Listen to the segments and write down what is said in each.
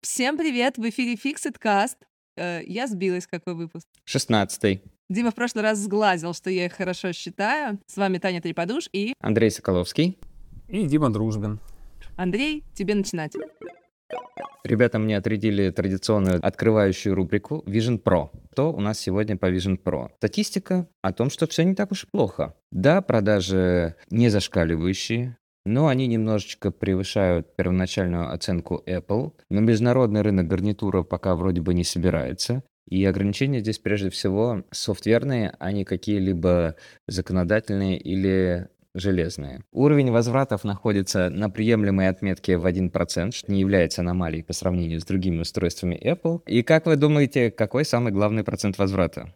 Всем привет! В эфире Fixed Cast. Э, Я сбилась, какой выпуск. 16 Дима в прошлый раз сглазил, что я их хорошо считаю. С вами Таня Треподуш и Андрей Соколовский. И Дима Дружбин. Андрей. Тебе начинать. Ребята мне отрядили традиционную открывающую рубрику Vision Pro. Что у нас сегодня по Vision Pro? Статистика о том, что все не так уж и плохо. Да, продажи не зашкаливающие, но они немножечко превышают первоначальную оценку Apple. На международный рынок гарнитура пока вроде бы не собирается. И ограничения здесь прежде всего софтверные, а не какие-либо законодательные или железные. Уровень возвратов находится на приемлемой отметке в 1%, что не является аномалией по сравнению с другими устройствами Apple. И как вы думаете, какой самый главный процент возврата?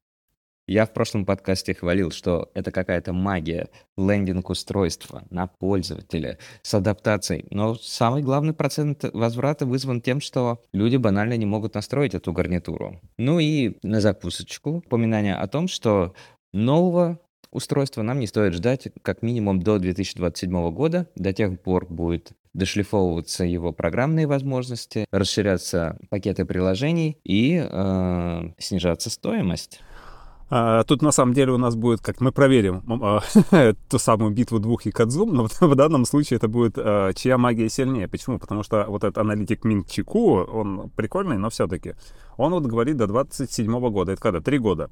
Я в прошлом подкасте хвалил, что это какая-то магия, лендинг устройства на пользователя с адаптацией. Но самый главный процент возврата вызван тем, что люди банально не могут настроить эту гарнитуру. Ну и на закусочку упоминание о том, что нового устройства нам не стоит ждать как минимум до 2027 года. До тех пор будет дошлифовываться его программные возможности, расширяться пакеты приложений и э, снижаться стоимость. А, тут на самом деле у нас будет, как мы проверим а, ту самую битву двух Якадзум, но в данном случае это будет а, чья магия сильнее. Почему? Потому что вот этот аналитик Минг Чику, он прикольный, но все-таки. Он вот говорит до 27 года, это когда? Три года.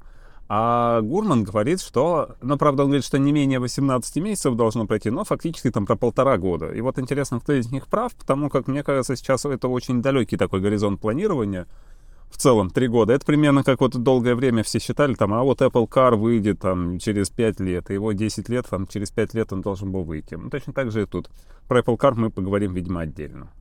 А Гурман говорит, что, ну, правда, он говорит, что не менее 18 месяцев должно пройти, но фактически там про полтора года. И вот интересно, кто из них прав, потому как, мне кажется, сейчас это очень далекий такой горизонт планирования. В целом, три года. Это примерно как вот долгое время все считали, там, а вот Apple Car выйдет там через 5 лет, и его 10 лет, там, через 5 лет он должен был выйти. Ну, точно так же и тут. Про Apple Car мы поговорим, видимо, отдельно.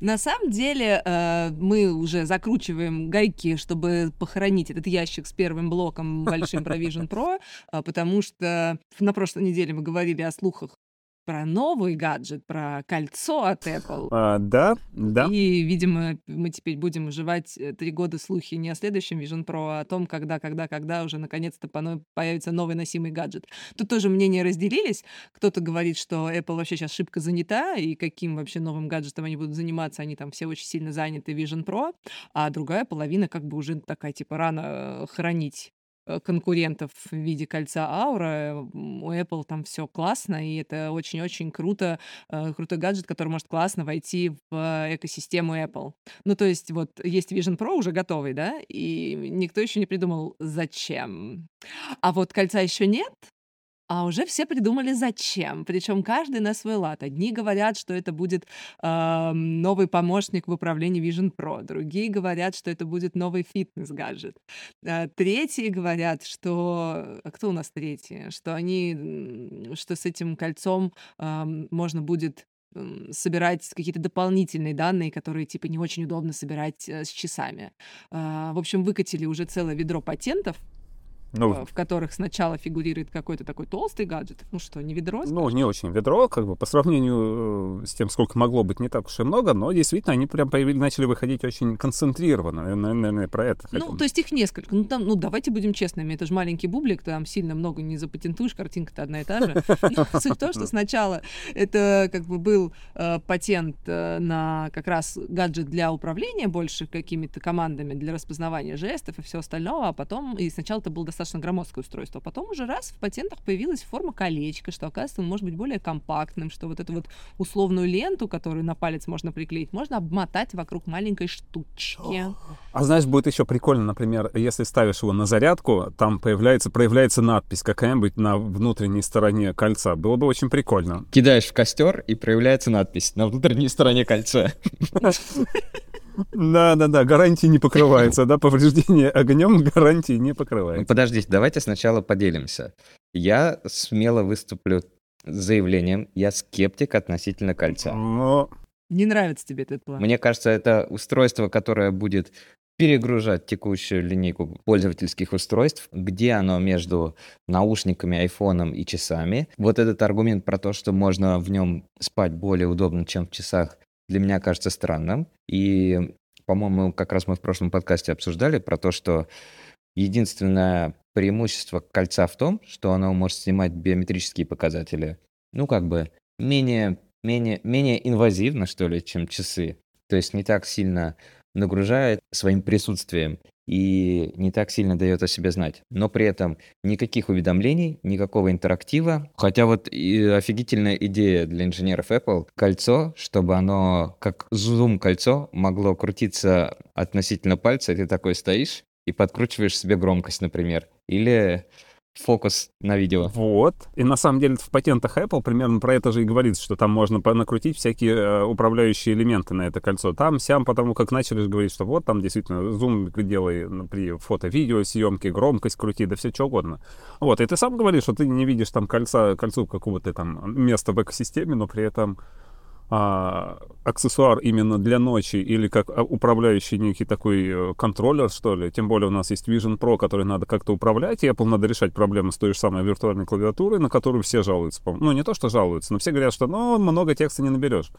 На самом деле э, мы уже закручиваем гайки, чтобы похоронить этот ящик с первым блоком большим про Vision Pro, э, потому что на прошлой неделе мы говорили о слухах про новый гаджет, про кольцо от Apple. А, да, да. И, видимо, мы теперь будем уживать э, три года слухи не о следующем Vision Pro, а о том, когда, когда, когда уже наконец-то появится новый носимый гаджет. Тут тоже мнения разделились. Кто-то говорит, что Apple вообще сейчас шибко занята, и каким вообще новым гаджетом они будут заниматься, они там все очень сильно заняты Vision Pro, а другая половина как бы уже такая, типа, рано э, хранить э, конкурентов в виде кольца Аура. У Apple там все классно, и это очень-очень круто, э, крутой гаджет, который может классно войти в э, экосистему Apple. Ну, то есть вот есть Vision Pro уже готовый, да, и никто еще не придумал, зачем. А вот кольца еще нет, а уже все придумали зачем. Причем каждый на свой лад. Одни говорят, что это будет ам, новый помощник в управлении Vision Pro. Другие говорят, что это будет новый фитнес-гаджет. А, Третьи говорят, что... А кто у нас третьи? Что они... Что с этим кольцом ам, можно будет собирать какие-то дополнительные данные, которые типа не очень удобно собирать э, с часами. А, В общем, выкатили уже целое ведро патентов, Ну, э, в которых сначала фигурирует какой-то такой толстый гаджет. Ну что, не ведро? Ну, не очень ведро, как бы, по сравнению э, с тем, сколько могло быть, не так уж и много, но действительно они прям появили, начали выходить очень концентрированно. Наверное, про это Ну, то есть их несколько. Ну, там, ну, давайте будем честными, это же маленький бублик, там сильно много не запатентуешь, картинка-то одна и та же. Но Суть в том, что сначала это как бы был э, патент на как раз гаджет для управления больше какими-то командами, для распознавания жестов и все остального, а потом, и сначала это было достаточно громоздкое устройство, а потом уже раз в патентах появилась форма колечка, что, оказывается, он может быть более компактным, что вот эту вот условную ленту, которую на палец можно приклеить, можно обмотать вокруг маленькой штучки. А знаешь, будет еще прикольно, например, если ставишь его на зарядку, там появляется, проявляется надпись какая-нибудь на внутренней стороне кольца. Было бы очень прикольно. Кидаешь в костер, и проявляется надпись на внутренней стороне кольца. Да-да-да, гарантии не покрывается, да, повреждение огнем гарантии не покрывается. Подождите, давайте сначала поделимся. Я смело выступлю с заявлением, я скептик относительно кольца. Но Не нравится тебе этот план? Мне кажется, это устройство, которое будет перегружать текущую линейку пользовательских устройств, где оно между наушниками, айфоном и часами. Вот этот аргумент про то, что можно в нем спать более удобно, чем в часах, для меня кажется странным. И, по-моему, как раз мы в прошлом подкасте обсуждали про то, что единственное преимущество кольца в том, что оно может снимать биометрические показатели, ну, как бы менее менее, менее инвазивно, что ли, чем часы. То есть не так сильно нагружает своим присутствием и не так сильно дает о себе знать. Но при этом никаких уведомлений, никакого интерактива. Хотя вот и офигительная идея для инженеров Apple — кольцо, чтобы оно, как зум-кольцо, могло крутиться относительно пальца, и ты такой стоишь и подкручиваешь себе громкость, например. Или фокус на видео. Вот. И на самом деле в патентах Apple примерно про это же и говорится, что там можно накрутить всякие э, управляющие элементы на это кольцо. Там, сям, потому как начали же говорить, что вот там действительно зум делай при фото-видео съемке, громкость крути, да все что угодно. Вот. И ты сам говоришь, что ты не видишь там кольца, кольцу какого-то там места в экосистеме, но при этом а, аксессуар именно для ночи или как а, управляющий некий такой э, контроллер, что ли. Тем более у нас есть Vision Pro, который надо как-то управлять, и Apple надо решать проблемы с той же самой виртуальной клавиатурой, на которую все жалуются. Ну, не то, что жалуются, но все говорят, что ну, много текста не наберешь.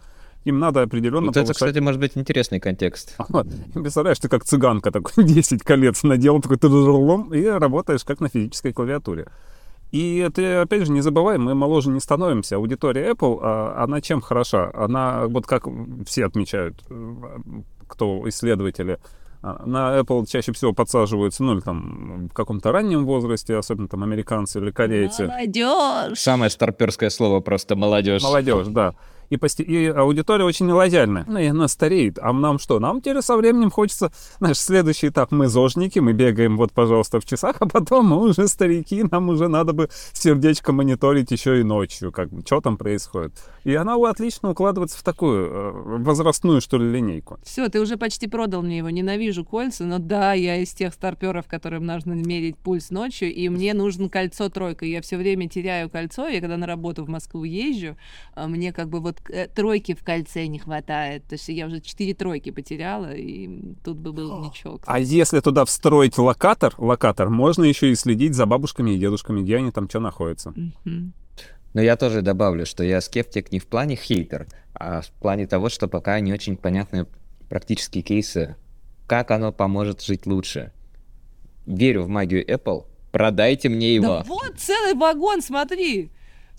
Им надо определенно вот повышать... это, кстати, может быть интересный контекст. Вот. Представляешь, ты как цыганка такой 10 колец надел, такой ты и работаешь как на физической клавиатуре. И ты, опять же, не забывай, мы моложе не становимся. Аудитория Apple, а, она чем хороша? Она, вот как все отмечают, э, кто исследователи, а, на Apple чаще всего подсаживаются, ну, или там в каком-то раннем возрасте, особенно там американцы или корейцы. Молодежь! Самое старперское слово просто молодежь. Молодежь, да и, пости... и аудитория очень лояльная. Ну, и она стареет. А нам что? Нам теперь со временем хочется, знаешь, следующий этап. Мы зожники, мы бегаем вот, пожалуйста, в часах, а потом мы уже старики, нам уже надо бы сердечко мониторить еще и ночью, как бы, что там происходит. И она отлично укладывается в такую э, возрастную, что ли, линейку. Все, ты уже почти продал мне его. Ненавижу кольца, но да, я из тех старперов, которым нужно мерить пульс ночью, и мне нужно кольцо тройка. Я все время теряю кольцо, я когда на работу в Москву езжу, а мне как бы вот тройки в кольце не хватает. То есть я уже четыре тройки потеряла, и тут бы был ничего. А если туда встроить локатор, локатор, можно еще и следить за бабушками и дедушками, где они там что находятся. Но я тоже добавлю, что я скептик не в плане хейтер, а в плане того, что пока не очень понятны практические кейсы, как оно поможет жить лучше. Верю в магию Apple, продайте мне его. Да вот целый вагон, смотри.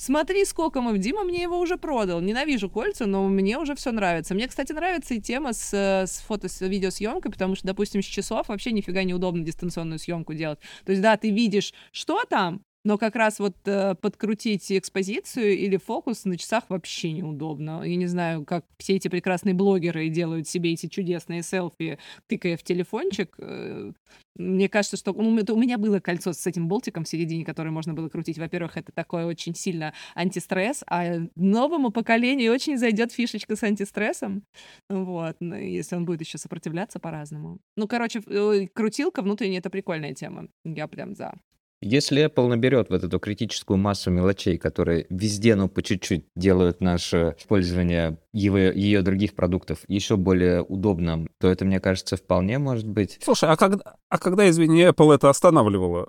Смотри, сколько мы... Дима мне его уже продал. Ненавижу кольца, но мне уже все нравится. Мне, кстати, нравится и тема с, с фото, с видеосъемкой, потому что, допустим, с часов вообще нифига неудобно дистанционную съемку делать. То есть, да, ты видишь, что там, но как раз вот э, подкрутить экспозицию или фокус на часах вообще неудобно. Я не знаю, как все эти прекрасные блогеры делают себе эти чудесные селфи, тыкая в телефончик. Э, мне кажется, что ну, у меня было кольцо с этим болтиком в середине, которое можно было крутить. Во-первых, это такое очень сильно антистресс, а новому поколению очень зайдет фишечка с антистрессом. Вот, ну, если он будет еще сопротивляться по-разному. Ну, короче, э, крутилка внутренняя — это прикольная тема. Я прям за. Если Apple наберет вот эту критическую массу мелочей, которые везде, ну, по чуть-чуть делают наше использование его, ее других продуктов еще более удобным, то это, мне кажется, вполне может быть. Слушай, а когда, а когда извини, Apple это останавливала?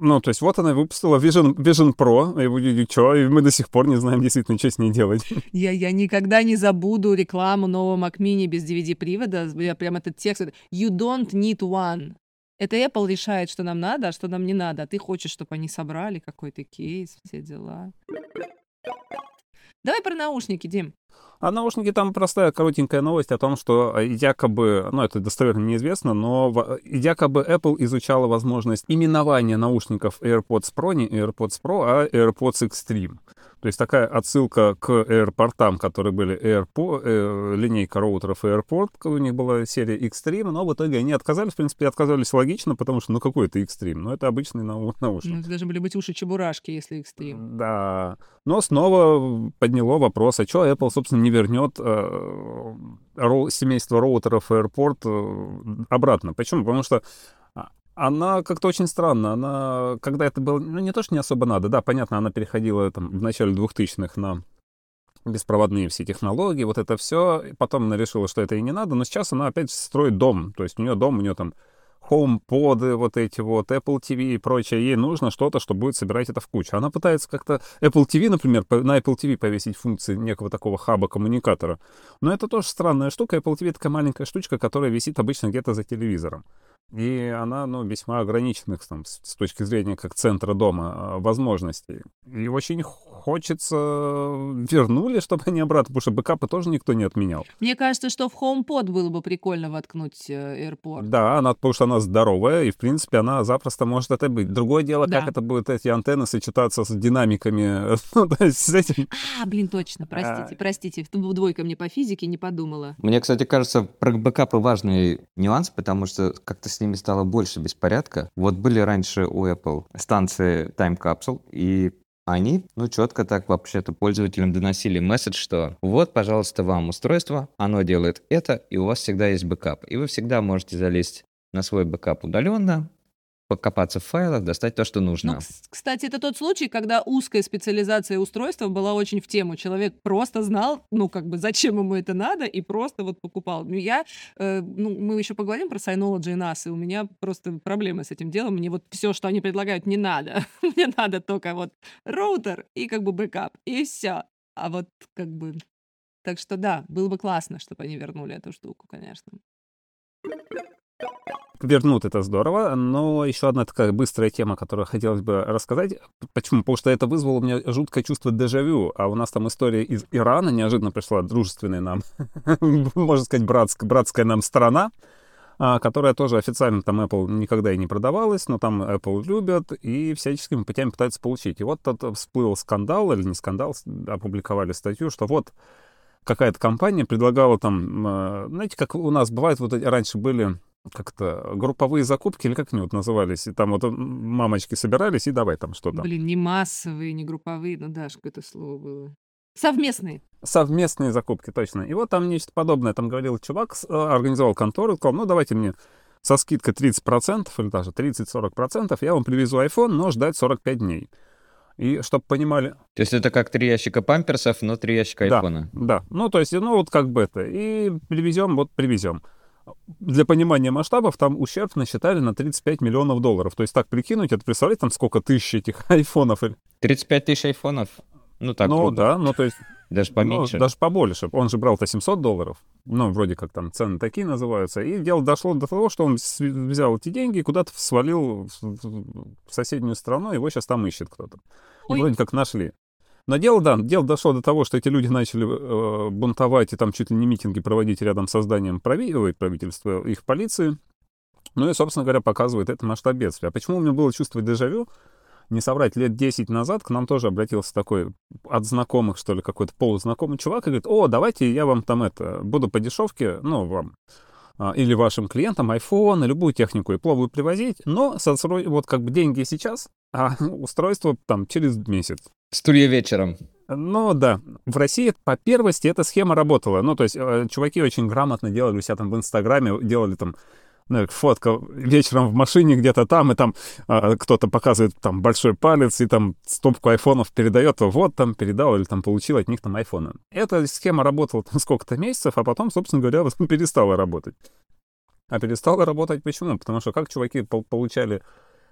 Ну, то есть вот она выпустила Vision, Vision Pro, и, и что, и мы до сих пор не знаем действительно, что с ней делать. Я, я никогда не забуду рекламу нового Mac Mini без DVD-привода. Я прям этот текст. You don't need one. Это Apple решает, что нам надо, а что нам не надо. А ты хочешь, чтобы они собрали какой-то кейс, все дела. Давай про наушники, Дим. А наушники там простая коротенькая новость о том, что э, якобы, ну это достоверно неизвестно, но якобы Apple изучала возможность именования наушников AirPods Pro не AirPods Pro, а AirPods Extreme. То есть такая отсылка к AirPort, которые были AirPod, э, линейка роутеров AirPort, у них была серия Extreme, но в итоге они отказались, в принципе, отказались логично, потому что, ну, какой это Extreme? Ну, это обычный нау- наушник. Ну, это должны были быть уши-чебурашки, если Extreme. Да. Но снова подняло вопрос, а что Apple, собственно, не вернет э, ро- семейство роутеров AirPort э, обратно? Почему? Потому что она как-то очень странно. Она, когда это было, ну, не то, что не особо надо, да, понятно, она переходила там в начале 2000-х на беспроводные все технологии, вот это все. Потом она решила, что это и не надо, но сейчас она опять строит дом. То есть у нее дом, у нее там HomePod, вот эти вот, Apple TV и прочее. Ей нужно что-то, что будет собирать это в кучу. Она пытается как-то Apple TV, например, на Apple TV повесить функции некого такого хаба-коммуникатора. Но это тоже странная штука. Apple TV — такая маленькая штучка, которая висит обычно где-то за телевизором. И она, ну, весьма ограниченных там, с, точки зрения как центра дома а, возможностей. И очень хочется вернули, чтобы они обратно, потому что бэкапы тоже никто не отменял. Мне кажется, что в HomePod было бы прикольно воткнуть э, AirPort. Да, она, потому что она здоровая, и, в принципе, она запросто может это быть. Другое дело, Да. как это будет эти антенны сочетаться с динамиками, ну, то есть с этим. А, блин, точно, простите, простите. Тут Двойка мне по физике не подумала. Мне, кстати, кажется, про бэкапы важный нюанс, потому что как-то с ними стало больше беспорядка. Вот были раньше у Apple станции Time Capsule, и они, ну, четко так вообще-то пользователям доносили месседж, что вот, пожалуйста, вам устройство, оно делает это, и у вас всегда есть бэкап. И вы всегда можете залезть на свой бэкап удаленно, покопаться в файлах, достать то, что Ну, нужно. кс- кстати, это тот случай, когда узкая специализация устройства была очень в тему. Человек просто знал, ну, как бы, зачем ему это надо, и просто вот покупал. Ну, я, э, ну, мы еще поговорим про Synology и NAS, и у меня просто проблемы с этим делом. Мне вот все, что они предлагают, не надо. Мне надо только вот роутер и как бы бэкап, и все. А вот как бы... Так что да, было бы классно, чтобы они вернули эту штуку, конечно. Вернут это здорово, но еще одна такая быстрая тема, которую хотелось бы рассказать. Почему? Потому что это вызвало у меня жуткое чувство дежавю, а у нас там история из Ирана неожиданно пришла, дружественная нам, можно сказать, братская, братская нам страна, а, которая тоже официально там Apple никогда и не продавалась, но там Apple любят и всяческими путями пытаются получить. И вот тут всплыл скандал, или не скандал, опубликовали статью, что вот какая-то компания предлагала там, э, знаете, как у нас бывает, вот раньше были как-то групповые закупки, или как они вот назывались, и там вот мамочки собирались, и давай там что-то. Блин, не массовые, не групповые, ну да, это слово было. Совместные. Совместные закупки, точно. И вот там нечто подобное. Там говорил чувак, э, организовал контору, сказал, ну давайте мне со скидкой 30% или даже 30-40%, я вам привезу iPhone, но ждать 45 дней. И чтобы понимали, То есть это как три ящика памперсов, но три ящика Да. айфона. Да, ну то есть, ну вот как бы это. И привезем, вот привезем. Для понимания масштабов там ущерб насчитали на 35 миллионов долларов. То есть так прикинуть, это представляете, там сколько тысяч этих айфонов. или- 35 тысяч айфонов. Ну так, ну грубо. да, ну то есть, даже ну, поменьше. даже побольше. Он же брал-то 700 долларов. Ну, вроде как там цены такие называются. И дело дошло до того, что он взял эти деньги и куда-то свалил в, соседнюю страну, его сейчас там ищет кто-то. И Ой. вроде как нашли. Но дело, да, дело дошло до того, что эти люди начали э, бунтовать и там чуть ли не митинги проводить рядом с созданием прави- ой, правительства, их полиции. Ну и, собственно говоря, показывает это масштаб бедствия. А почему у меня было чувство дежавю? Не соврать, лет 10 назад к нам тоже обратился такой от знакомых, что ли, какой-то полузнакомый чувак и говорит, о, давайте я вам там это, буду по дешевке, ну, вам а, или вашим клиентам iPhone, любую технику и пловую привозить, но вот как бы деньги сейчас, а устройство там через месяц. Стулья вечером. Ну да, в России по первости эта схема работала. Ну, то есть э, чуваки очень грамотно делали у себя там в Инстаграме, делали там ну, фотка вечером в машине где-то там, и там э, кто-то показывает там большой палец, и там стопку айфонов передает, вот там передал или там получил от них там айфоны. Эта схема работала там сколько-то месяцев, а потом, собственно говоря, перестала работать. А перестала работать почему? Потому что как чуваки пол- получали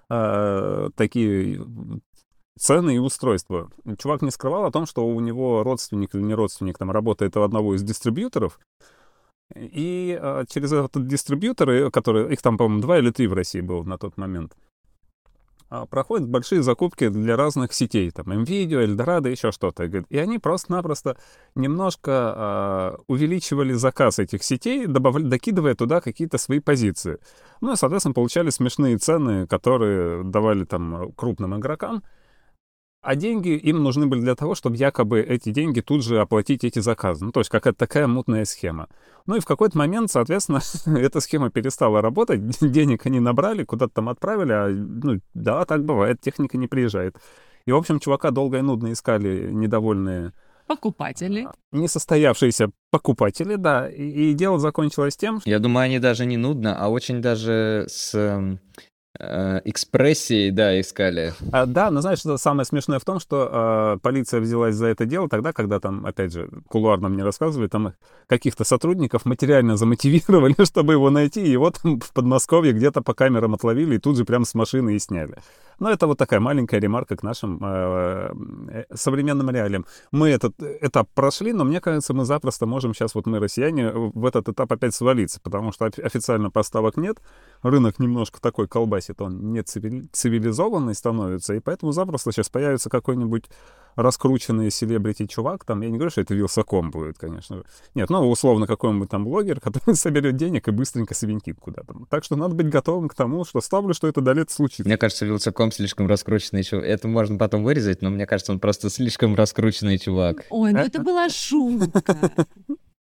э, такие цены и устройства. Чувак не скрывал о том, что у него родственник или не родственник там работает у одного из дистрибьюторов, и э, через этот дистрибьютор, э, который, их там, по-моему, два или три в России было на тот момент, а, проходят большие закупки для разных сетей, там, NVIDIA, Eldorado, еще что-то. И они просто-напросто немножко а, увеличивали заказ этих сетей, добавля- докидывая туда какие-то свои позиции. Ну и, соответственно, получали смешные цены, которые давали там крупным игрокам. А деньги им нужны были для того, чтобы якобы эти деньги тут же оплатить эти заказы. Ну, то есть какая-то такая мутная схема. Ну и в какой-то момент, соответственно, эта схема перестала работать, денег они набрали, куда-то там отправили, а, ну, да, так бывает, техника не приезжает. И, в общем, чувака долго и нудно искали недовольные, Покупатели. несостоявшиеся покупатели, да, и, и дело закончилось тем, что Я думаю, они даже не нудно, а очень даже с э, экспрессией, да, искали. А, да, но знаешь, что самое смешное в том, что а, полиция взялась за это дело тогда, когда там, опять же, кулуарно мне рассказывали, там их каких-то сотрудников материально замотивировали, чтобы его найти, и его там в Подмосковье где-то по камерам отловили и тут же прям с машины и сняли. Но это вот такая маленькая ремарка к нашим э, э, современным реалиям. Мы этот этап прошли, но мне кажется, мы запросто можем сейчас, вот мы, россияне, в этот этап опять свалиться, потому что официально поставок нет, рынок немножко такой колбасит, он не цивилизованный становится, и поэтому запросто сейчас появится какой-нибудь раскрученный селебрити-чувак, там, я не говорю, что это Вилсаком будет, конечно. Нет, ну, условно, какой-нибудь там блогер, который соберет денег и быстренько свинтит куда-то. Так что надо быть готовым к тому, что ставлю, что это далее случится. Мне кажется, Вилсаком слишком раскрученный чувак. Это можно потом вырезать, но мне кажется, он просто слишком раскрученный чувак. Ой, ну это была шутка.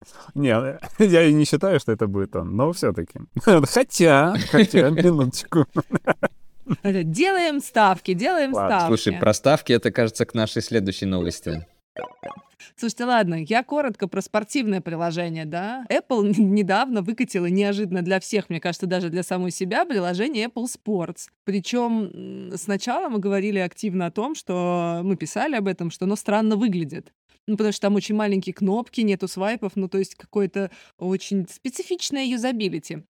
Не, я и не считаю, что это будет он, но все-таки. Хотя, хотя, минуточку. Делаем ставки, делаем ладно. ставки. Слушай, про ставки это, кажется, к нашей следующей новости. Слушайте, ладно, я коротко про спортивное приложение, да. Apple недавно выкатила неожиданно для всех, мне кажется, даже для самой себя, приложение Apple Sports. Причем сначала мы говорили активно о том, что мы писали об этом, что оно странно выглядит. Ну, потому что там очень маленькие кнопки, нету свайпов, ну, то есть какое-то очень специфичное юзабилити.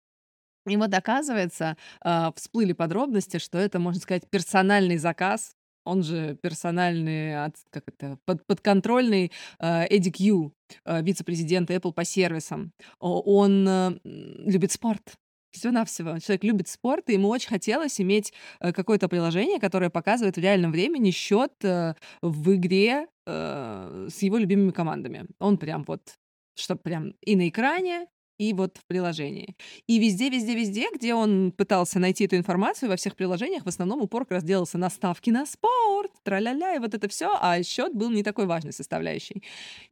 И вот оказывается, а, всплыли подробности, что это, можно сказать, персональный заказ, он же персональный, как это, под, подконтрольный э, Эдди Кью, э, вице-президент Apple по сервисам. Он любит спорт. Всего-навсего. Человек любит спорт, и ему очень хотелось иметь э, какое-то приложение, которое показывает в реальном времени счет э, в игре э, с его любимыми командами. Он прям вот, чтобы прям и на экране, и вот в приложении. И везде, везде, везде, где он пытался найти эту информацию, во всех приложениях в основном упор как раз делался на ставки на спорт, тра-ля-ля, и вот это все, а счет был не такой важной составляющей.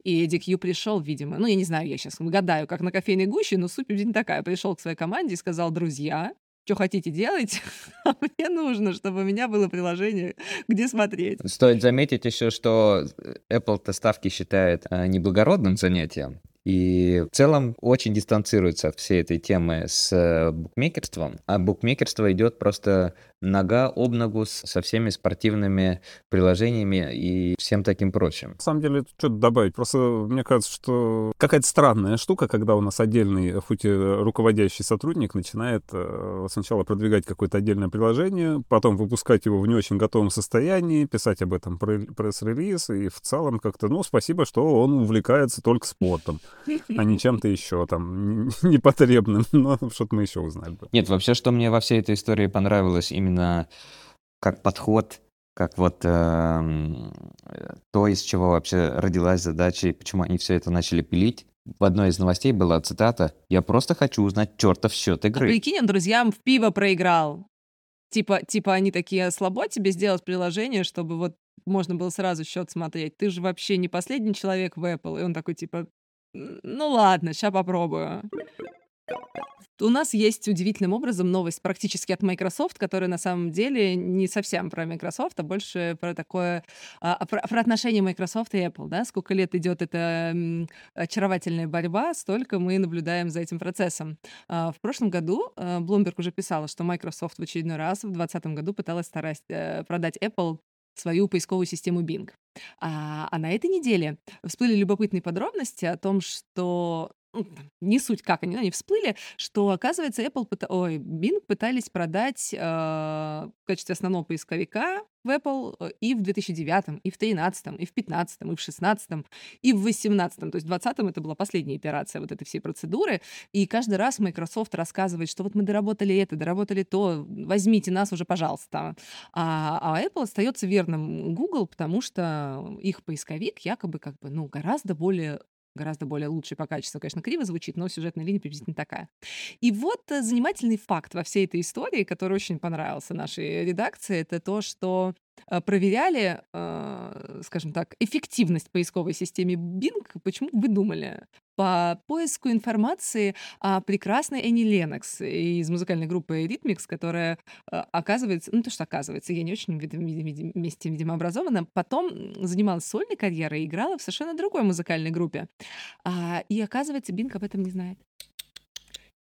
И Кью пришел, видимо, ну, я не знаю, я сейчас гадаю, как на кофейной гуще, но суть не такая. Пришел к своей команде и сказал, друзья, что хотите делать, а мне нужно, чтобы у меня было приложение, где смотреть. Стоит заметить еще, что Apple-то ставки считает э, неблагородным занятием, и в целом очень дистанцируется от всей этой темы с э, букмекерством. А букмекерство идет просто нога об ногу со всеми спортивными приложениями и всем таким прочим. На самом деле, что-то добавить. Просто мне кажется, что какая-то странная штука, когда у нас отдельный, хоть и руководящий сотрудник начинает э, сначала продвигать какое-то отдельное приложение, потом выпускать его в не очень готовом состоянии, писать об этом пресс-релиз, и в целом как-то, ну, спасибо, что он увлекается только спортом а не чем-то еще там непотребным, но что-то мы еще узнали. Нет, вообще, что мне во всей этой истории понравилось именно как подход, как вот э, то, из чего вообще родилась задача и почему они все это начали пилить. В одной из новостей была цитата «Я просто хочу узнать чертов счет а игры». А прикинь, он друзьям в пиво проиграл. Типа, типа они такие, «А слабо тебе сделать приложение, чтобы вот можно было сразу счет смотреть. Ты же вообще не последний человек в Apple. И он такой, типа, ну ладно, сейчас попробую. У нас есть удивительным образом новость практически от Microsoft, которая на самом деле не совсем про Microsoft, а больше про такое, а, про, про отношения Microsoft и Apple, да, сколько лет идет эта очаровательная борьба, столько мы наблюдаем за этим процессом. А, в прошлом году а, Bloomberg уже писала, что Microsoft в очередной раз в 2020 году пыталась старать, э, продать Apple свою поисковую систему Bing. А, а на этой неделе всплыли любопытные подробности о том, что не суть, как они, они всплыли, что, оказывается, Apple, ой, Bing пытались продать э, в качестве основного поисковика в Apple э, и в 2009, и в 2013, и в 2015, и в 2016, и в 2018. То есть в 2020 это была последняя итерация вот этой всей процедуры. И каждый раз Microsoft рассказывает, что вот мы доработали это, доработали то, возьмите нас уже, пожалуйста. А, а Apple остается верным Google, потому что их поисковик якобы как бы, ну, гораздо более гораздо более лучший по качеству, конечно, криво звучит, но сюжетная линия приблизительно такая. И вот э, занимательный факт во всей этой истории, который очень понравился нашей редакции, это то, что проверяли, э, скажем так, эффективность поисковой системы Bing. Почему вы думали? По поиску информации о прекрасной Энни Ленокс из музыкальной группы Rhythmix, которая оказывается, ну то, что оказывается, я не очень вместе, видимо, образована, потом занималась сольной карьерой и играла в совершенно другой музыкальной группе. А, и оказывается, Бинг об этом не знает.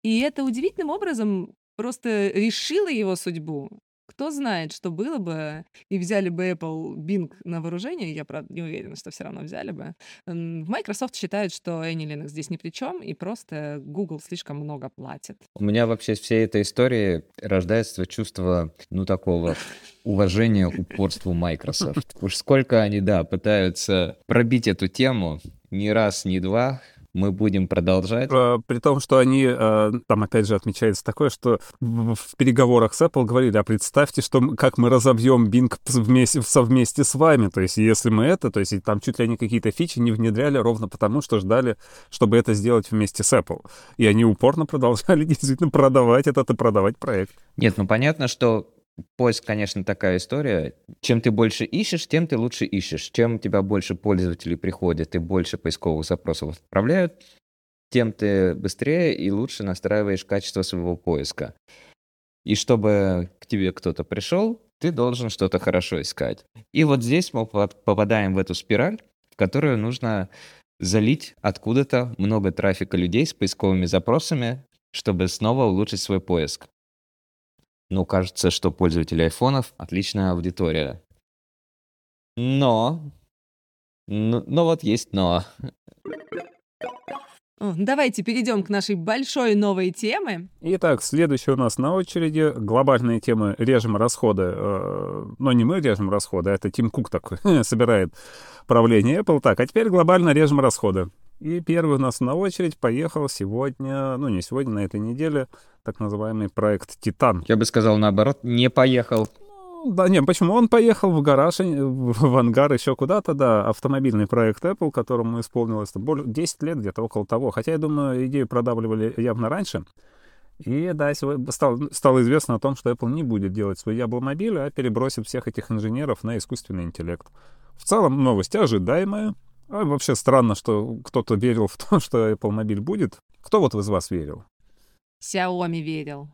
И это удивительным образом просто решило его судьбу. Кто знает, что было бы, и взяли бы Apple Bing на вооружение, я, правда, не уверена, что все равно взяли бы. В Microsoft считают, что Annie Linux здесь ни при чем, и просто Google слишком много платит. У меня вообще всей этой истории рождается чувство, ну, такого уважения упорству Microsoft. Уж сколько они, да, пытаются пробить эту тему, ни раз, ни два, мы будем продолжать. Э, при том, что они, э, там опять же отмечается такое, что в, переговорах с Apple говорили, а представьте, что как мы разобьем Bing вместе, совместе с вами. То есть если мы это, то есть там чуть ли они какие-то фичи не внедряли ровно потому, что ждали, чтобы это сделать вместе с Apple. И они упорно продолжали действительно продавать этот и продавать проект. Нет, ну понятно, что Поиск, конечно, такая история. Чем ты больше ищешь, тем ты лучше ищешь. Чем у тебя больше пользователей приходит и больше поисковых запросов отправляют, тем ты быстрее и лучше настраиваешь качество своего поиска. И чтобы к тебе кто-то пришел, ты должен что-то хорошо искать. И вот здесь мы попадаем в эту спираль, в которую нужно залить откуда-то много трафика людей с поисковыми запросами, чтобы снова улучшить свой поиск. Ну, кажется, что пользователи айфонов — отличная аудитория. Но... Но, но вот есть но. Давайте перейдем к нашей большой новой теме. Итак, следующая у нас на очереди глобальные темы режем расходы. Э, но не мы режем расходы, а это Тим Кук такой собирает правление Apple. Так, а теперь глобально режем расходы. И первый у нас на очередь поехал сегодня, ну не сегодня, на этой неделе, так называемый проект «Титан». Я бы сказал наоборот, не поехал. Ну, да, не, почему? Он поехал в гараж, в ангар, еще куда-то, да, автомобильный проект Apple, которому исполнилось более 10 лет, где-то около того. Хотя, я думаю, идею продавливали явно раньше. И да, стало, стало известно о том, что Apple не будет делать свой ябломобиль, а перебросит всех этих инженеров на искусственный интеллект. В целом новость ожидаемая, а вообще странно, что кто-то верил в то, что Apple мобиль будет. Кто вот из вас верил? Xiaomi верил.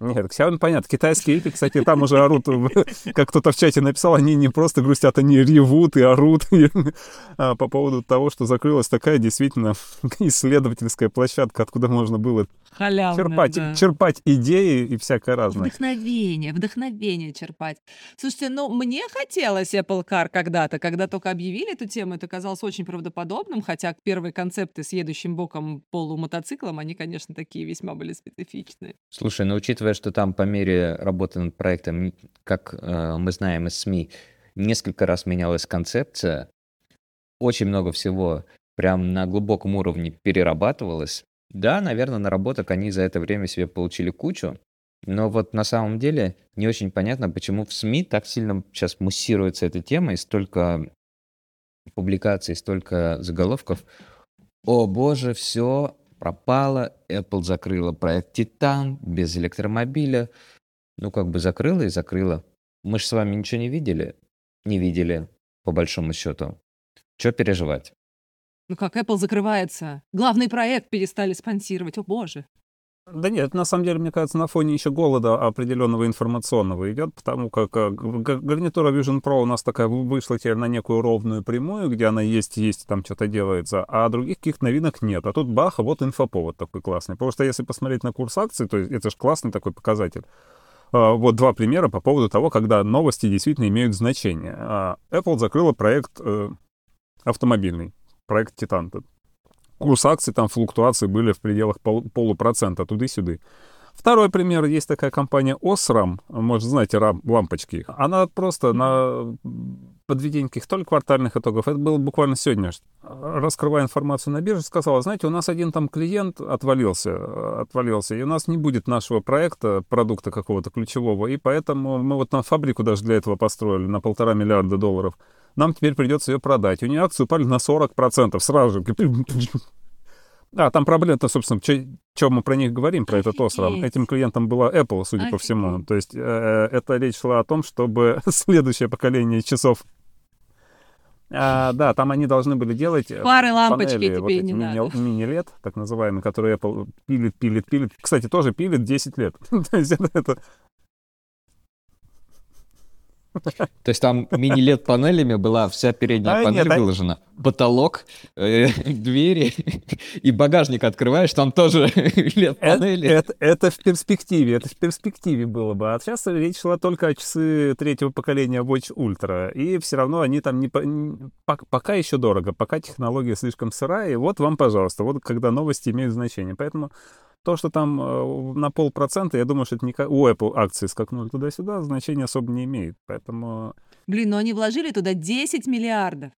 Нет, Xiaomi понятно. Китайские игры, кстати, там уже орут, как кто-то в чате написал, они не просто грустят, они ревут и орут а, по поводу того, что закрылась такая действительно исследовательская площадка, откуда можно было Халявно, черпать, да. черпать идеи и всякое разное. Вдохновение, вдохновение черпать. Слушайте, ну мне хотелось Apple Car когда-то, когда только объявили эту тему, это казалось очень правдоподобным, хотя первые концепты с едущим боком полумотоциклом, они, конечно, такие весьма были специфичные. Слушай, ну учитывая, что там по мере работы над проектом, как э, мы знаем из СМИ, несколько раз менялась концепция, очень много всего прям на глубоком уровне перерабатывалось, да, наверное, наработок они за это время себе получили кучу, но вот на самом деле не очень понятно, почему в СМИ так сильно сейчас муссируется эта тема и столько публикаций, столько заголовков. О боже, все пропало, Apple закрыла проект Титан без электромобиля. Ну, как бы закрыла и закрыла. Мы же с вами ничего не видели? Не видели, по большому счету. Что переживать? Ну как Apple закрывается? Главный проект перестали спонсировать, о боже. Да нет, на самом деле, мне кажется, на фоне еще голода определенного информационного идет, потому как э, гарнитура Vision Pro у нас такая вышла теперь на некую ровную прямую, где она есть, есть, там что-то делается, а других каких новинок нет. А тут бах, вот инфоповод такой классный. Потому что если посмотреть на курс акций, то это же классный такой показатель. А, вот два примера по поводу того, когда новости действительно имеют значение. А, Apple закрыла проект э, автомобильный проект «Титан». Курс акций, там флуктуации были в пределах пол, полупроцента, туды-сюды. Второй пример, есть такая компания Osram, может, знаете, рам, лампочки. Она просто на подведение каких-то ли квартальных итогов, это было буквально сегодня, раскрывая информацию на бирже, сказала, знаете, у нас один там клиент отвалился, отвалился, и у нас не будет нашего проекта, продукта какого-то ключевого, и поэтому мы вот на фабрику даже для этого построили на полтора миллиарда долларов нам теперь придется ее продать. У нее акции упали на 40% сразу же. А, там проблема-то, собственно, что мы про них говорим, про этот остров. Этим клиентом была Apple, судя Офигеть. по всему. То есть э, это речь шла о том, чтобы следующее поколение часов а, да, там они должны были делать пары лампочки панели, теперь вот не мини, надо. мини-лет, так называемые, которые Apple пилит, пилит, пилит. Кстати, тоже пилит 10 лет. То есть это, это То есть там мини-лет панелями была вся передняя А, панель нет, а- выложена. Потолок, э, двери и багажник открываешь, там тоже лет панели. это- это в перспективе, это в перспективе было бы. А сейчас речь шла только о часы третьего поколения Watch Ultra. И все равно они там не, по- не- пок- пока еще дорого, пока технология слишком сырая. И вот вам, пожалуйста, вот когда новости имеют значение. Поэтому то, что там э, на полпроцента, я думаю, что это не у Apple акции скакнули туда-сюда, значения особо не имеет. Поэтому Блин, но они вложили туда 10 миллиардов.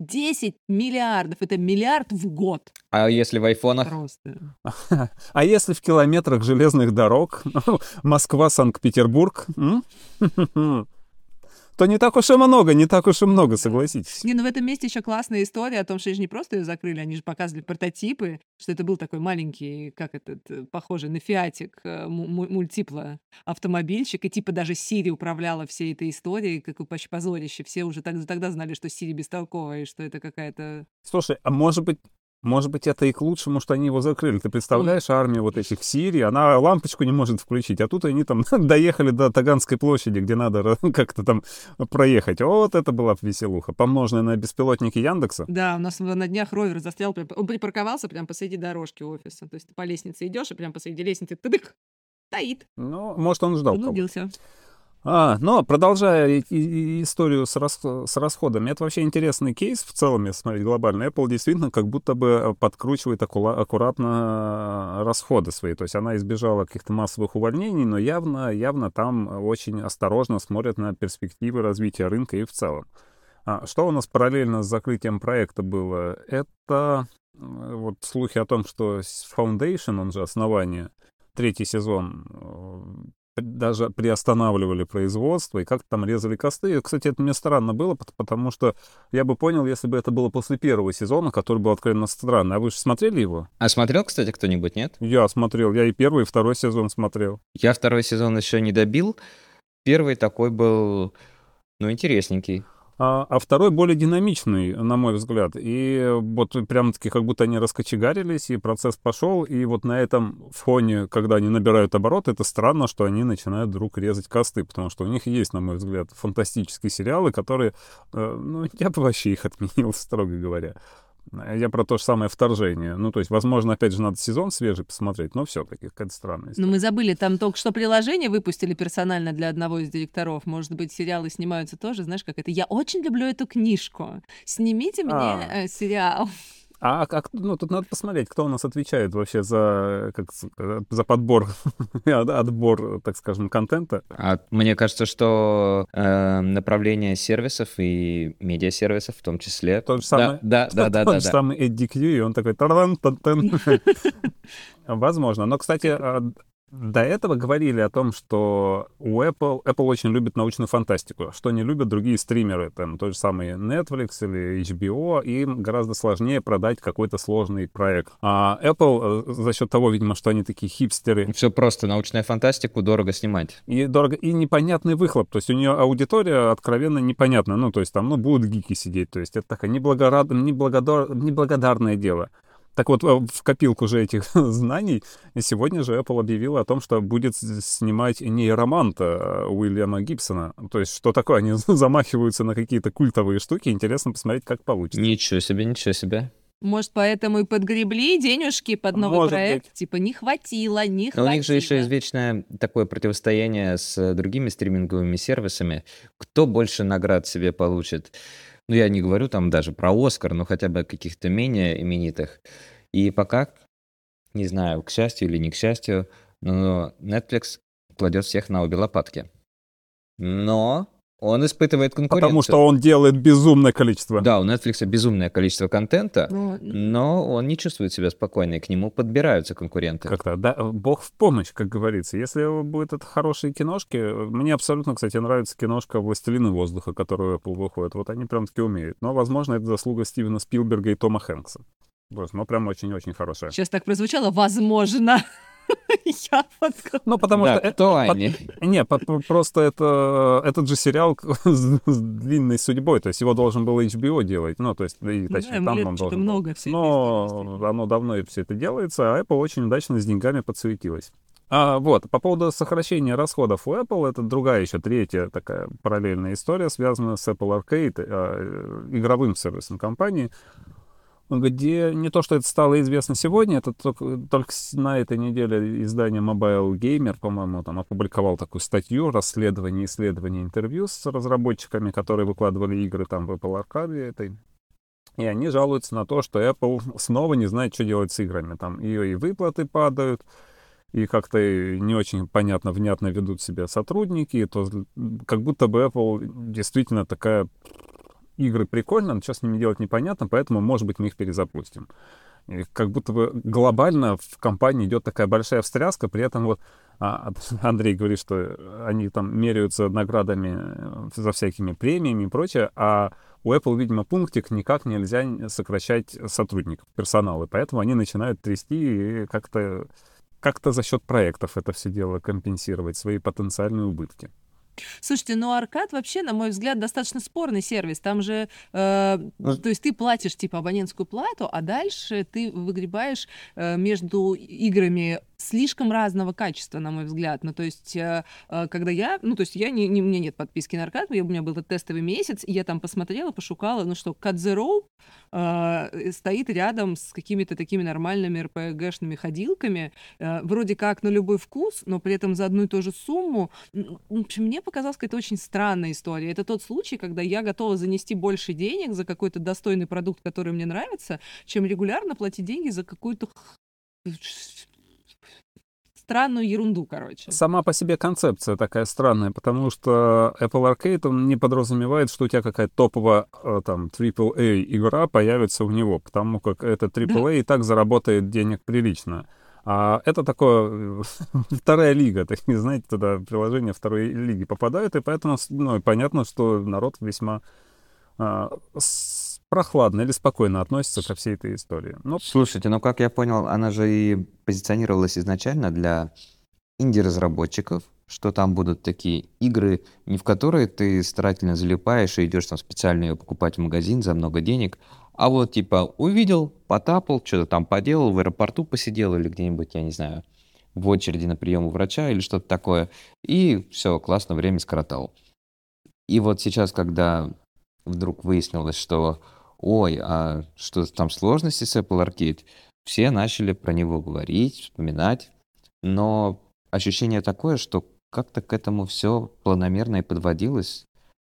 10 миллиардов. Это миллиард в год. А если в айфонах? Просто. А если в километрах железных дорог Москва-Санкт-Петербург, м? то не так уж и много, не так уж и много, согласитесь. Не, ну в этом месте еще классная история о том, что они же не просто ее закрыли, они же показывали прототипы, что это был такой маленький, как этот, э, похожий на фиатик, э, му- му- мультипла автомобильчик, и типа даже Сири управляла всей этой историей, как вообще позорище. Все уже тогда знали, что Сири бестолковая, и что это какая-то... Слушай, а может быть, может быть, это и к лучшему, что они его закрыли. Ты представляешь армию вот этих Сирий, она лампочку не может включить, а тут они там доехали до Таганской площади, где надо как-то там проехать. Вот это была веселуха, помноженная на беспилотники Яндекса. Да, у нас в- на днях ровер застрял, он припарковался прямо посреди дорожки офиса. То есть ты по лестнице идешь, и прям посреди лестницы тыдык, стоит, Ну, может, он ждал кого заблудился. А, но продолжая историю с, рас- с расходами, это вообще интересный кейс в целом, если смотреть глобально. Apple действительно как будто бы подкручивает акула- аккуратно расходы свои. То есть она избежала каких-то массовых увольнений, но явно, явно там очень осторожно смотрят на перспективы развития рынка и в целом. А, что у нас параллельно с закрытием проекта было? Это э, вот слухи о том, что Foundation, он же основание, третий сезон, э, даже приостанавливали производство и как-то там резали косты. И, Кстати, это мне странно было, пот- потому что я бы понял, если бы это было после первого сезона, который был откровенно странный. А вы же смотрели его? А смотрел, кстати, кто-нибудь, нет? Я смотрел. Я и первый, и второй сезон смотрел. Я второй сезон еще не добил. Первый такой был, ну, интересненький. А, а второй более динамичный, на мой взгляд. И вот прям-таки как будто они раскочегарились, и процесс пошел. И вот на этом фоне, когда они набирают обороты, это странно, что они начинают вдруг резать косты, потому что у них есть, на мой взгляд, фантастические сериалы, которые, э, ну, я бы вообще их отменил, строго говоря. Я про то же самое вторжение. Ну, то есть, возможно, опять же, надо сезон свежий посмотреть, но все-таки какая-то странная Но мы забыли, там только что приложение выпустили персонально для одного из директоров. Может быть, сериалы снимаются тоже, знаешь, как это. Я очень люблю эту книжку. Снимите мне А. э, сериал. А, как, ну, тут надо посмотреть, кто у нас отвечает вообще за, как, э, за подбор, от- отбор, так скажем, контента. А мне кажется, что э, направление сервисов и медиасервисов в том числе. То же самое. Да, да, да, да, Тот да. же да. самый Кью, и он такой... Возможно. Но, кстати, а, до этого говорили о том, что у Apple, Apple очень любит научную фантастику, что не любят другие стримеры, там, тот же самый Netflix или HBO, им гораздо сложнее продать какой-то сложный проект. А Apple э, за счет того, видимо, что они такие хипстеры, Все просто, научная фантастику дорого снимать. и дорого, и непонятный выхлоп. То есть у нее аудитория откровенно непонятна. Ну, то есть там, ну, будут гики сидеть. То есть это такое неблагорад... неблагодар... неблагодарное дело. Так вот, э, в копилку же этих знаний сегодня же Apple объявила о том, что будет снимать нейроманта Уильяма Гибсона. То есть что такое? Они замахиваются на какие-то культовые штуки. Интересно посмотреть, как получится. Ничего себе, ничего себе. Может, поэтому и подгребли денежки под новый Может проект? быть. Типа, не хватило, не Но хватило. у них же еще извечное такое противостояние с другими стриминговыми сервисами. Кто больше наград себе получит? Ну, я не говорю там даже про Оскар, но хотя бы каких-то менее именитых. И пока, не знаю, к счастью или не к счастью, но Netflix кладет всех на обе лопатки. Но он испытывает конкуренцию. Потому что он делает безумное количество. Да, у Netflix безумное количество контента, Ну, но он не чувствует себя спокойно, и к нему подбираются конкуренты. Как-то, да, бог в помощь, как говорится. Если будет это хорошие киношки, мне абсолютно, кстати, нравится киношка «Властелины воздуха», которую Apple выходит. Вот они прям таки умеют. Но, возможно, это заслуга Стивена Спилберга и Тома Хэнкса. Вот, ну, прям очень-очень хорошая. Сейчас так прозвучало, возможно. Я вот... Ну, потому да, что... кто под- они? Не, по- по- просто это, этот же сериал с, с длинной судьбой, то есть его должен был HBO делать, ну, то есть, и, точнее, да, там он должен был. много всей Но оно давно и все это делается, а Apple очень удачно с деньгами подсуетилась. А, вот, по поводу сокращения расходов у Apple, это другая еще третья такая параллельная история, связанная с Apple Arcade, э, игровым сервисом компании, где не то, что это стало известно сегодня, это только, только на этой неделе издание Mobile Gamer, по-моему, там опубликовал такую статью, расследование, исследование, интервью с разработчиками, которые выкладывали игры там в Apple Arcade этой. И они жалуются на то, что Apple снова не знает, что делать с играми. Там ее и выплаты падают, и как-то не очень понятно, внятно ведут себя сотрудники, то как будто бы Apple действительно такая игры прикольно, но что с ними делать непонятно, поэтому, может быть, мы их перезапустим. И как будто бы глобально в компании идет такая большая встряска, при этом вот а, Андрей говорит, что они там меряются наградами э, за всякими премиями и прочее, а у Apple, видимо, пунктик никак нельзя сокращать сотрудников, персонала, поэтому они начинают трясти и как-то как-то за счет проектов это все дело компенсировать, свои потенциальные убытки. Слушайте, ну Аркад вообще, на мой взгляд, достаточно спорный сервис. Там же, э, ну, то есть ты платишь типа абонентскую плату, а дальше ты выгребаешь э, между играми слишком разного качества, на мой взгляд. Ну, то есть, э, э, когда я, ну, то есть я, не, не, у меня нет подписки на аркад, у меня был тестовый месяц, и я там посмотрела, пошукала, ну что, Cut Zero э, стоит рядом с какими-то такими нормальными RPG-шными ходилками, э, вроде как на любой вкус, но при этом за одну и ту же сумму. В общем, мне показалось какая-то очень странная история. Это тот случай, когда я готова занести больше денег за какой-то достойный продукт, который мне нравится, чем регулярно платить деньги за какую-то странную ерунду, короче. Сама по себе концепция такая странная, потому что Apple Arcade, он не подразумевает, что у тебя какая-то топовая э, там AAA игра появится у него, потому как это AAA да. и так заработает денег прилично. А это такое вторая лига, так не знаете, туда приложения второй лиги попадают, и поэтому ну, понятно, что народ весьма а, прохладно или спокойно относится ко всей этой истории. Но... Слушайте, ну как я понял, она же и позиционировалась изначально для инди-разработчиков, что там будут такие игры, не в которые ты старательно залипаешь и идешь там специально ее покупать в магазин за много денег, а вот типа увидел, потапал, что-то там поделал, в аэропорту посидел или где-нибудь, я не знаю, в очереди на прием у врача или что-то такое, и все, классно время скоротал. И вот сейчас, когда вдруг выяснилось, что ой, а что там сложности с Apple Arcade, все начали про него говорить, вспоминать, но ощущение такое, что как-то к этому все планомерно и подводилось,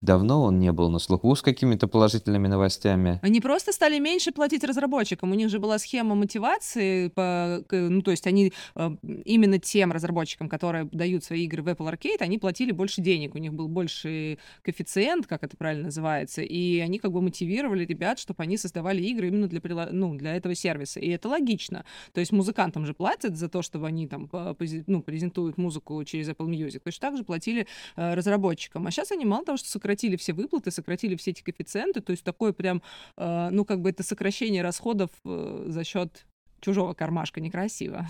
Давно он не был на слуху с какими-то положительными новостями. Они просто стали меньше платить разработчикам. У них же была схема мотивации, по, ну, то есть они э, именно тем разработчикам, которые дают свои игры в Apple Arcade, они платили больше денег. У них был больше коэффициент, как это правильно называется, и они как бы мотивировали ребят, чтобы они создавали игры именно для, ну, для этого сервиса. И это логично. То есть музыкантам же платят за то, чтобы они там ну, презентуют музыку через Apple Music. Точно так же платили э, разработчикам. А сейчас они мало того, что сократили сократили все выплаты, сократили все эти коэффициенты, то есть такое прям, э, ну, как бы это сокращение расходов э, за счет чужого кармашка некрасиво.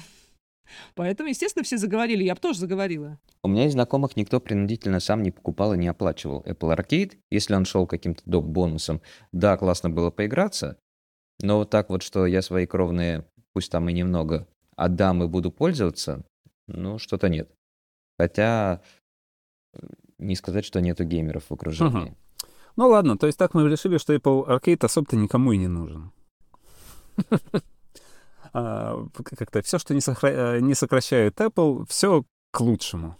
Поэтому, естественно, все заговорили, я бы тоже заговорила. У меня из знакомых никто принудительно сам не покупал и не оплачивал Apple Arcade, если он шел каким-то доп-бонусом. Да, классно было поиграться, но вот так вот, что я свои кровные, пусть там и немного, отдам и буду пользоваться, ну, что-то нет. Хотя не сказать, что нету геймеров в окружении. Угу. Ну ладно, то есть так мы решили, что Apple Arcade особо-то никому и не нужен. А, как-то все, что э, не сокращает Apple, все к лучшему.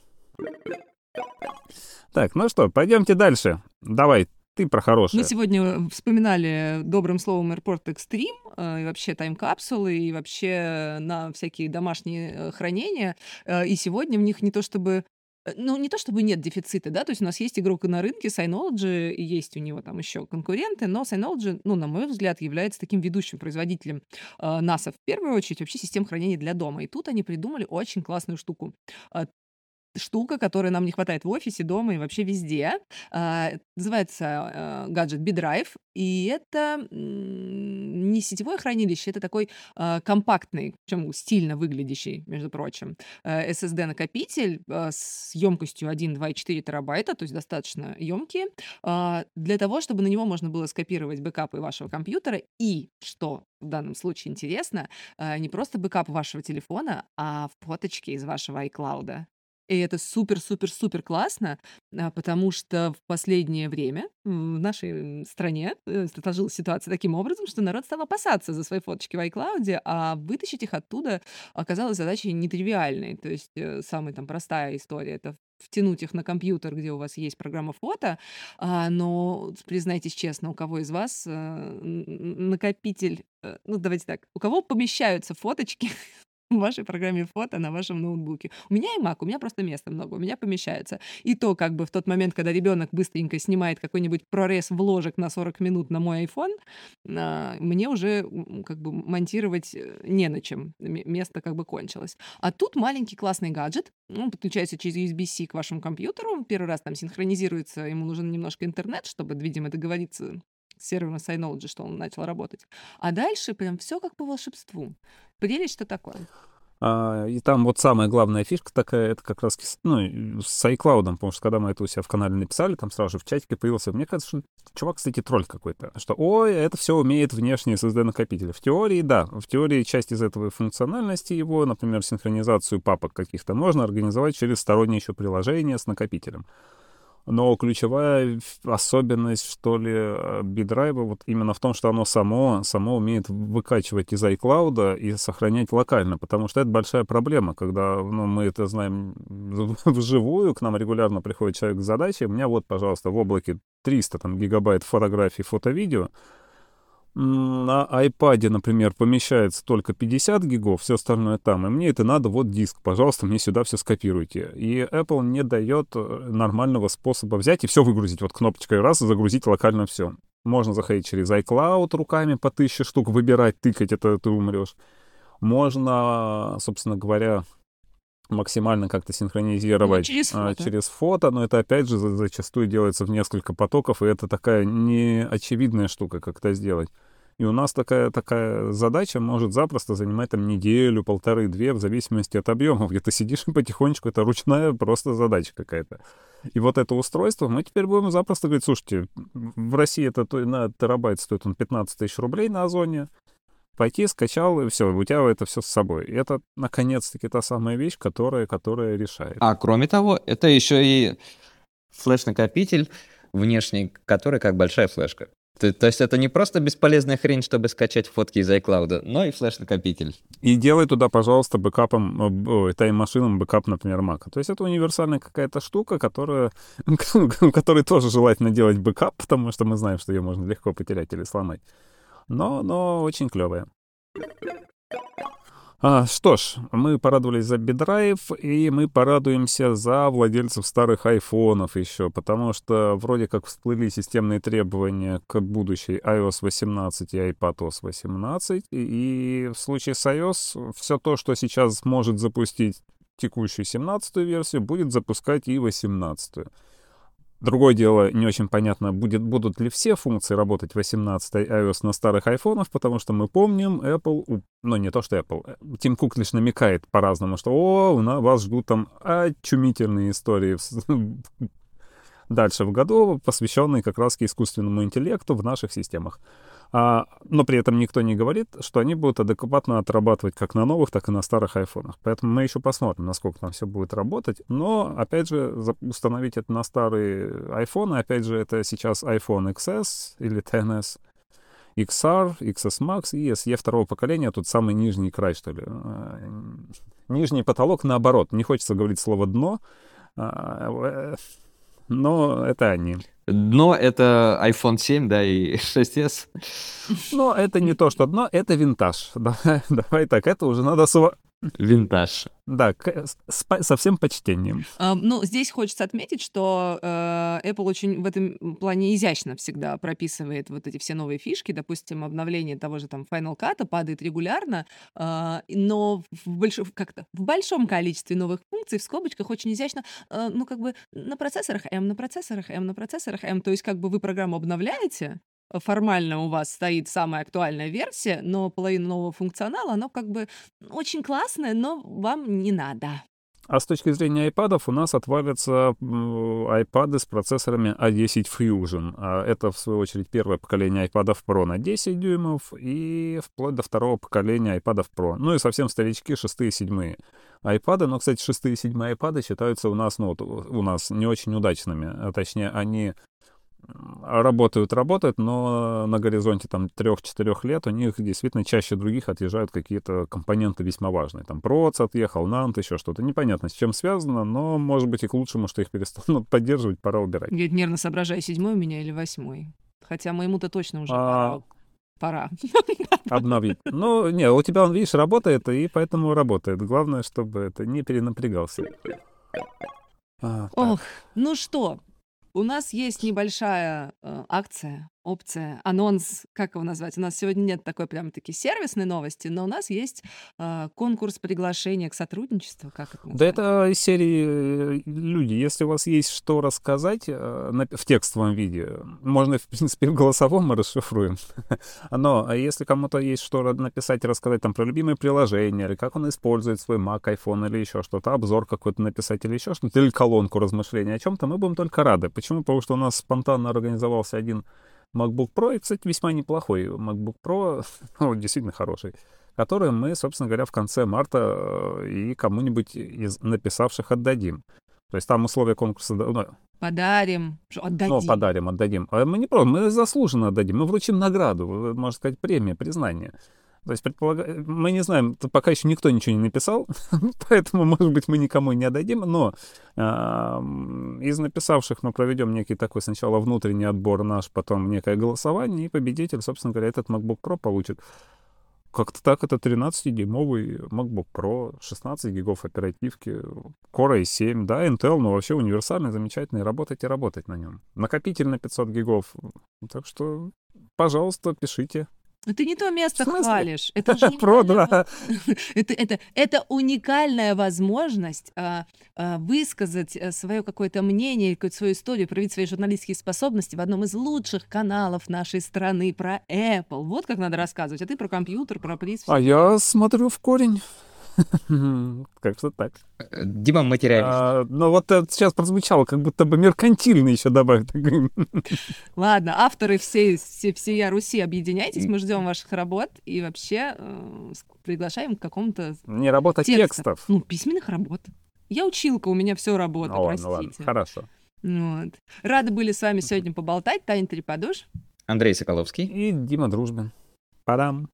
Так, ну что, пойдемте дальше. Давай, ты про хорошее. Мы сегодня вспоминали добрым словом Airport Extreme, э, и вообще тайм-капсулы, и вообще на всякие домашние э, хранения. И сегодня в них не то чтобы Э, ну, не то чтобы нет дефицита, да, то есть у нас есть игрок на рынке, Synology, есть у него там еще конкуренты, но Synology, ну, на мой взгляд, является таким ведущим производителем э, NASA в первую очередь, вообще систем хранения для дома. И тут они придумали очень классную штуку. Э, штука, которой нам не хватает в офисе, дома и вообще везде. А, называется а, гаджет B-Drive, и это не сетевое хранилище, это такой э, компактный, причем стильно выглядящий, между прочим, э, SSD-накопитель э, с емкостью 1,2,4 терабайта, то есть достаточно емкий, э, для того, чтобы на него можно было скопировать бэкапы вашего компьютера и, что в данном случае интересно, э, не просто бэкап вашего телефона, а фоточки из вашего iCloud. И это супер-супер-супер классно, а, потому что в последнее время в нашей стране э, сложилась ситуация таким образом, что народ стал опасаться за свои фоточки в iCloud, а вытащить их оттуда оказалось задачей нетривиальной. То есть э, самая там простая история— это втянуть их на компьютер, где у вас есть программа фото, а, но признайтесь честно, у кого из вас э, накопитель, ну давайте так, у кого помещаются фоточки в вашей программе фото на вашем ноутбуке. У меня и Mac, у меня просто места много, у меня помещается. И то, как бы в тот момент, когда ребенок быстренько снимает какой-нибудь прорез вложек на 40 минут на мой iPhone, а, мне уже как бы монтировать э, не на чем. Место как бы кончилось. А тут маленький классный гаджет, он подключается через USB-C к вашему компьютеру, первый раз там синхронизируется, ему нужен немножко интернет, чтобы, видимо, договориться сервером Synology, что он начал работать. А дальше прям все как по волшебству. Прелесть, что такое? А, и там вот самая главная фишка такая, это как раз ну, с iCloud, потому что когда мы это у себя в канале написали, там сразу же в чатике появился, мне кажется, что чувак, кстати, тролль какой-то, что, ой, это все умеет внешний SSD-накопитель. В теории, да, в теории часть из этого функциональности его, например, синхронизацию папок каких-то, можно организовать через стороннее еще приложение с накопителем. Но ключевая особенность, что ли, бидрайва вот именно в том, что оно само, само умеет выкачивать из iCloud и сохранять локально, потому что это большая проблема, когда ну, мы это знаем вживую, к нам регулярно приходит человек с задачей, у меня вот, пожалуйста, в облаке 300 там, гигабайт фотографий, фото-видео, на iPad, например, помещается только 50 гигов, все остальное там, и мне это надо, вот диск, пожалуйста, мне сюда все скопируйте. И Apple не дает э, нормального способа взять и все выгрузить, вот кнопочкой раз и загрузить локально все. Можно заходить через iCloud руками по тысяче штук, выбирать, тыкать, это ты умрешь. Можно, собственно говоря, максимально как-то синхронизировать ну, через, а, фото. через фото, но это опять же зачастую делается в несколько потоков, и это такая неочевидная штука, как это сделать. И у нас такая, такая задача может запросто занимать там неделю, полторы, две, в зависимости от объемов, где ты сидишь и потихонечку, это ручная просто задача какая-то. И вот это устройство мы теперь будем запросто говорить, слушайте, в России это на терабайт стоит он 15 тысяч рублей на Озоне, пойти, скачал, и все, у тебя это все с собой. И это, наконец-таки, та самая вещь, которая, которая решает. А кроме того, это еще и флеш-накопитель внешний, который как большая флешка. То, то есть это не просто бесполезная хрень, чтобы скачать фотки из iCloud, но и флеш-накопитель. И делай туда, пожалуйста, бэкапом, э, Time Machine ом бэкап, например, Mac. То есть это универсальная какая-то штука, которая, которой тоже желательно делать бэкап, потому что мы знаем, что ее можно легко потерять или сломать но, но очень клевая. А, что ж, мы порадовались за бидрайв, и мы порадуемся за владельцев старых айфонов еще, потому что вроде как всплыли системные требования к будущей iOS 18 и iPadOS 18, и в случае с iOS все то, что сейчас может запустить текущую 17 версию, будет запускать и 18. -ю. Другое дело, не очень понятно, будет, будут ли все функции работать 18 iOS на старых айфонах, потому что мы помним, Apple, ну не то что Apple, э, Тим Кук лишь намекает по-разному, что о, у нас вас ждут там очумительные истории дальше в году, посвященные как раз искусственному интеллекту в наших системах. А, но при этом никто не говорит, что они будут адекватно отрабатывать как на новых, так и на старых айфонах. Поэтому мы еще посмотрим, насколько там все будет работать. Но, опять же, установить это на старые айфоны, опять же, это сейчас iPhone XS или XS, XR, XS Max и SE второго поколения, тут самый нижний край, что ли. А, нижний потолок, наоборот, не хочется говорить слово «дно», а, э, но это они. Дно — это iPhone 7, да, и 6s. Но это не то, что дно, это винтаж. Давай, давай так, это уже надо Винтаж. Да, с, со всем почтением. А, ну, здесь хочется отметить, что э, Apple очень в этом плане изящно всегда прописывает вот эти все новые фишки. Допустим, обновление того же там Final Cut падает регулярно, э, но в, больш... как-то в большом количестве новых функций в скобочках очень изящно, э, ну, как бы на процессорах M, на процессорах M, на процессорах M. То есть, как бы вы программу обновляете, формально у вас стоит самая актуальная версия, но половина нового функционала, оно как бы очень классное, но вам не надо. А с точки зрения iPad у нас отвалятся iPad с процессорами A10 Fusion. А это, в свою очередь, первое поколение iPad Pro на 10 дюймов и вплоть до второго поколения iPad Pro. Ну и совсем старички, шестые и седьмые iPad. Но, кстати, шестые и седьмые iPad считаются у нас, ну, вот, у нас не очень удачными. А точнее, они работают, работают, но на горизонте там 3-4 лет у них действительно чаще других отъезжают какие-то компоненты весьма важные. Там проц отъехал, нант, еще что-то. Непонятно, с чем связано, но, может быть, и к лучшему, что их перестанут поддерживать, пора убирать. Я нервно соображаю, седьмой у меня или восьмой. Хотя моему-то точно уже а... пора. Обновить. Ну, не, у тебя он, видишь, работает, и поэтому работает. Главное, чтобы это не перенапрягался. А, Ох, ну что, у нас есть небольшая э, акция опция, анонс, как его назвать? У нас сегодня нет такой прям-таки сервисной новости, но у нас есть э, конкурс приглашения к сотрудничеству. Как это Да это из серии э, люди. Если у вас есть что рассказать э, на, в текстовом виде, можно, в принципе, в голосовом мы расшифруем. Но а если кому-то есть что написать, рассказать там про любимые приложения, или как он использует свой Mac, iPhone или еще что-то, обзор какой-то написать или еще что-то, или колонку размышлений о чем-то, мы будем только рады. Почему? Потому что у нас спонтанно организовался один MacBook Pro, и, кстати, весьма неплохой MacBook Pro, ну, действительно хороший, который мы, собственно говоря, в конце марта э, и кому-нибудь из написавших отдадим. То есть там условия конкурса... Ну, подарим, отдадим. Ну, подарим, отдадим. А мы не просто, мы заслуженно отдадим. Мы вручим награду, можно сказать, премия, признание. То есть, предполагаю, мы не знаем, пока еще никто ничего не написал, поэтому, может быть, мы никому не отдадим, но э, из написавших мы проведем некий такой сначала внутренний отбор наш, потом некое голосование, и победитель, собственно говоря, этот MacBook Pro получит. Как-то так, это 13-дюймовый MacBook Pro, 16 гигов оперативки, Core i7, да, Intel, но вообще универсальный, замечательный, работать и работать на нем. Накопитель на 500 гигов, так что, пожалуйста, пишите. Ну, ты не то место хвалишь. Это же Про, да. это, это, это уникальная возможность а, а, высказать э, свое какое-то мнение, какую-то свою историю, проявить свои журналистские способности в одном из лучших каналов нашей страны про Apple. Вот как надо рассказывать. А ты про компьютер, про приз. А я смотрю в корень. Как-то так. Дима материалист. А, ну вот это сейчас прозвучало, как будто бы меркантильно еще добавить. Ладно, авторы всей, всей, всей Руси, объединяйтесь, мы ждем ваших работ и вообще э, приглашаем к какому-то Не работа текстов. Ну, письменных работ. Я училка, у меня все работает, О, простите. Ну ладно, хорошо. Вот. Рады были с вами сегодня поболтать. Таня Треподуш. Андрей Соколовский. И Дима Дружбин. Падам.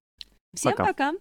Всем пока. пока.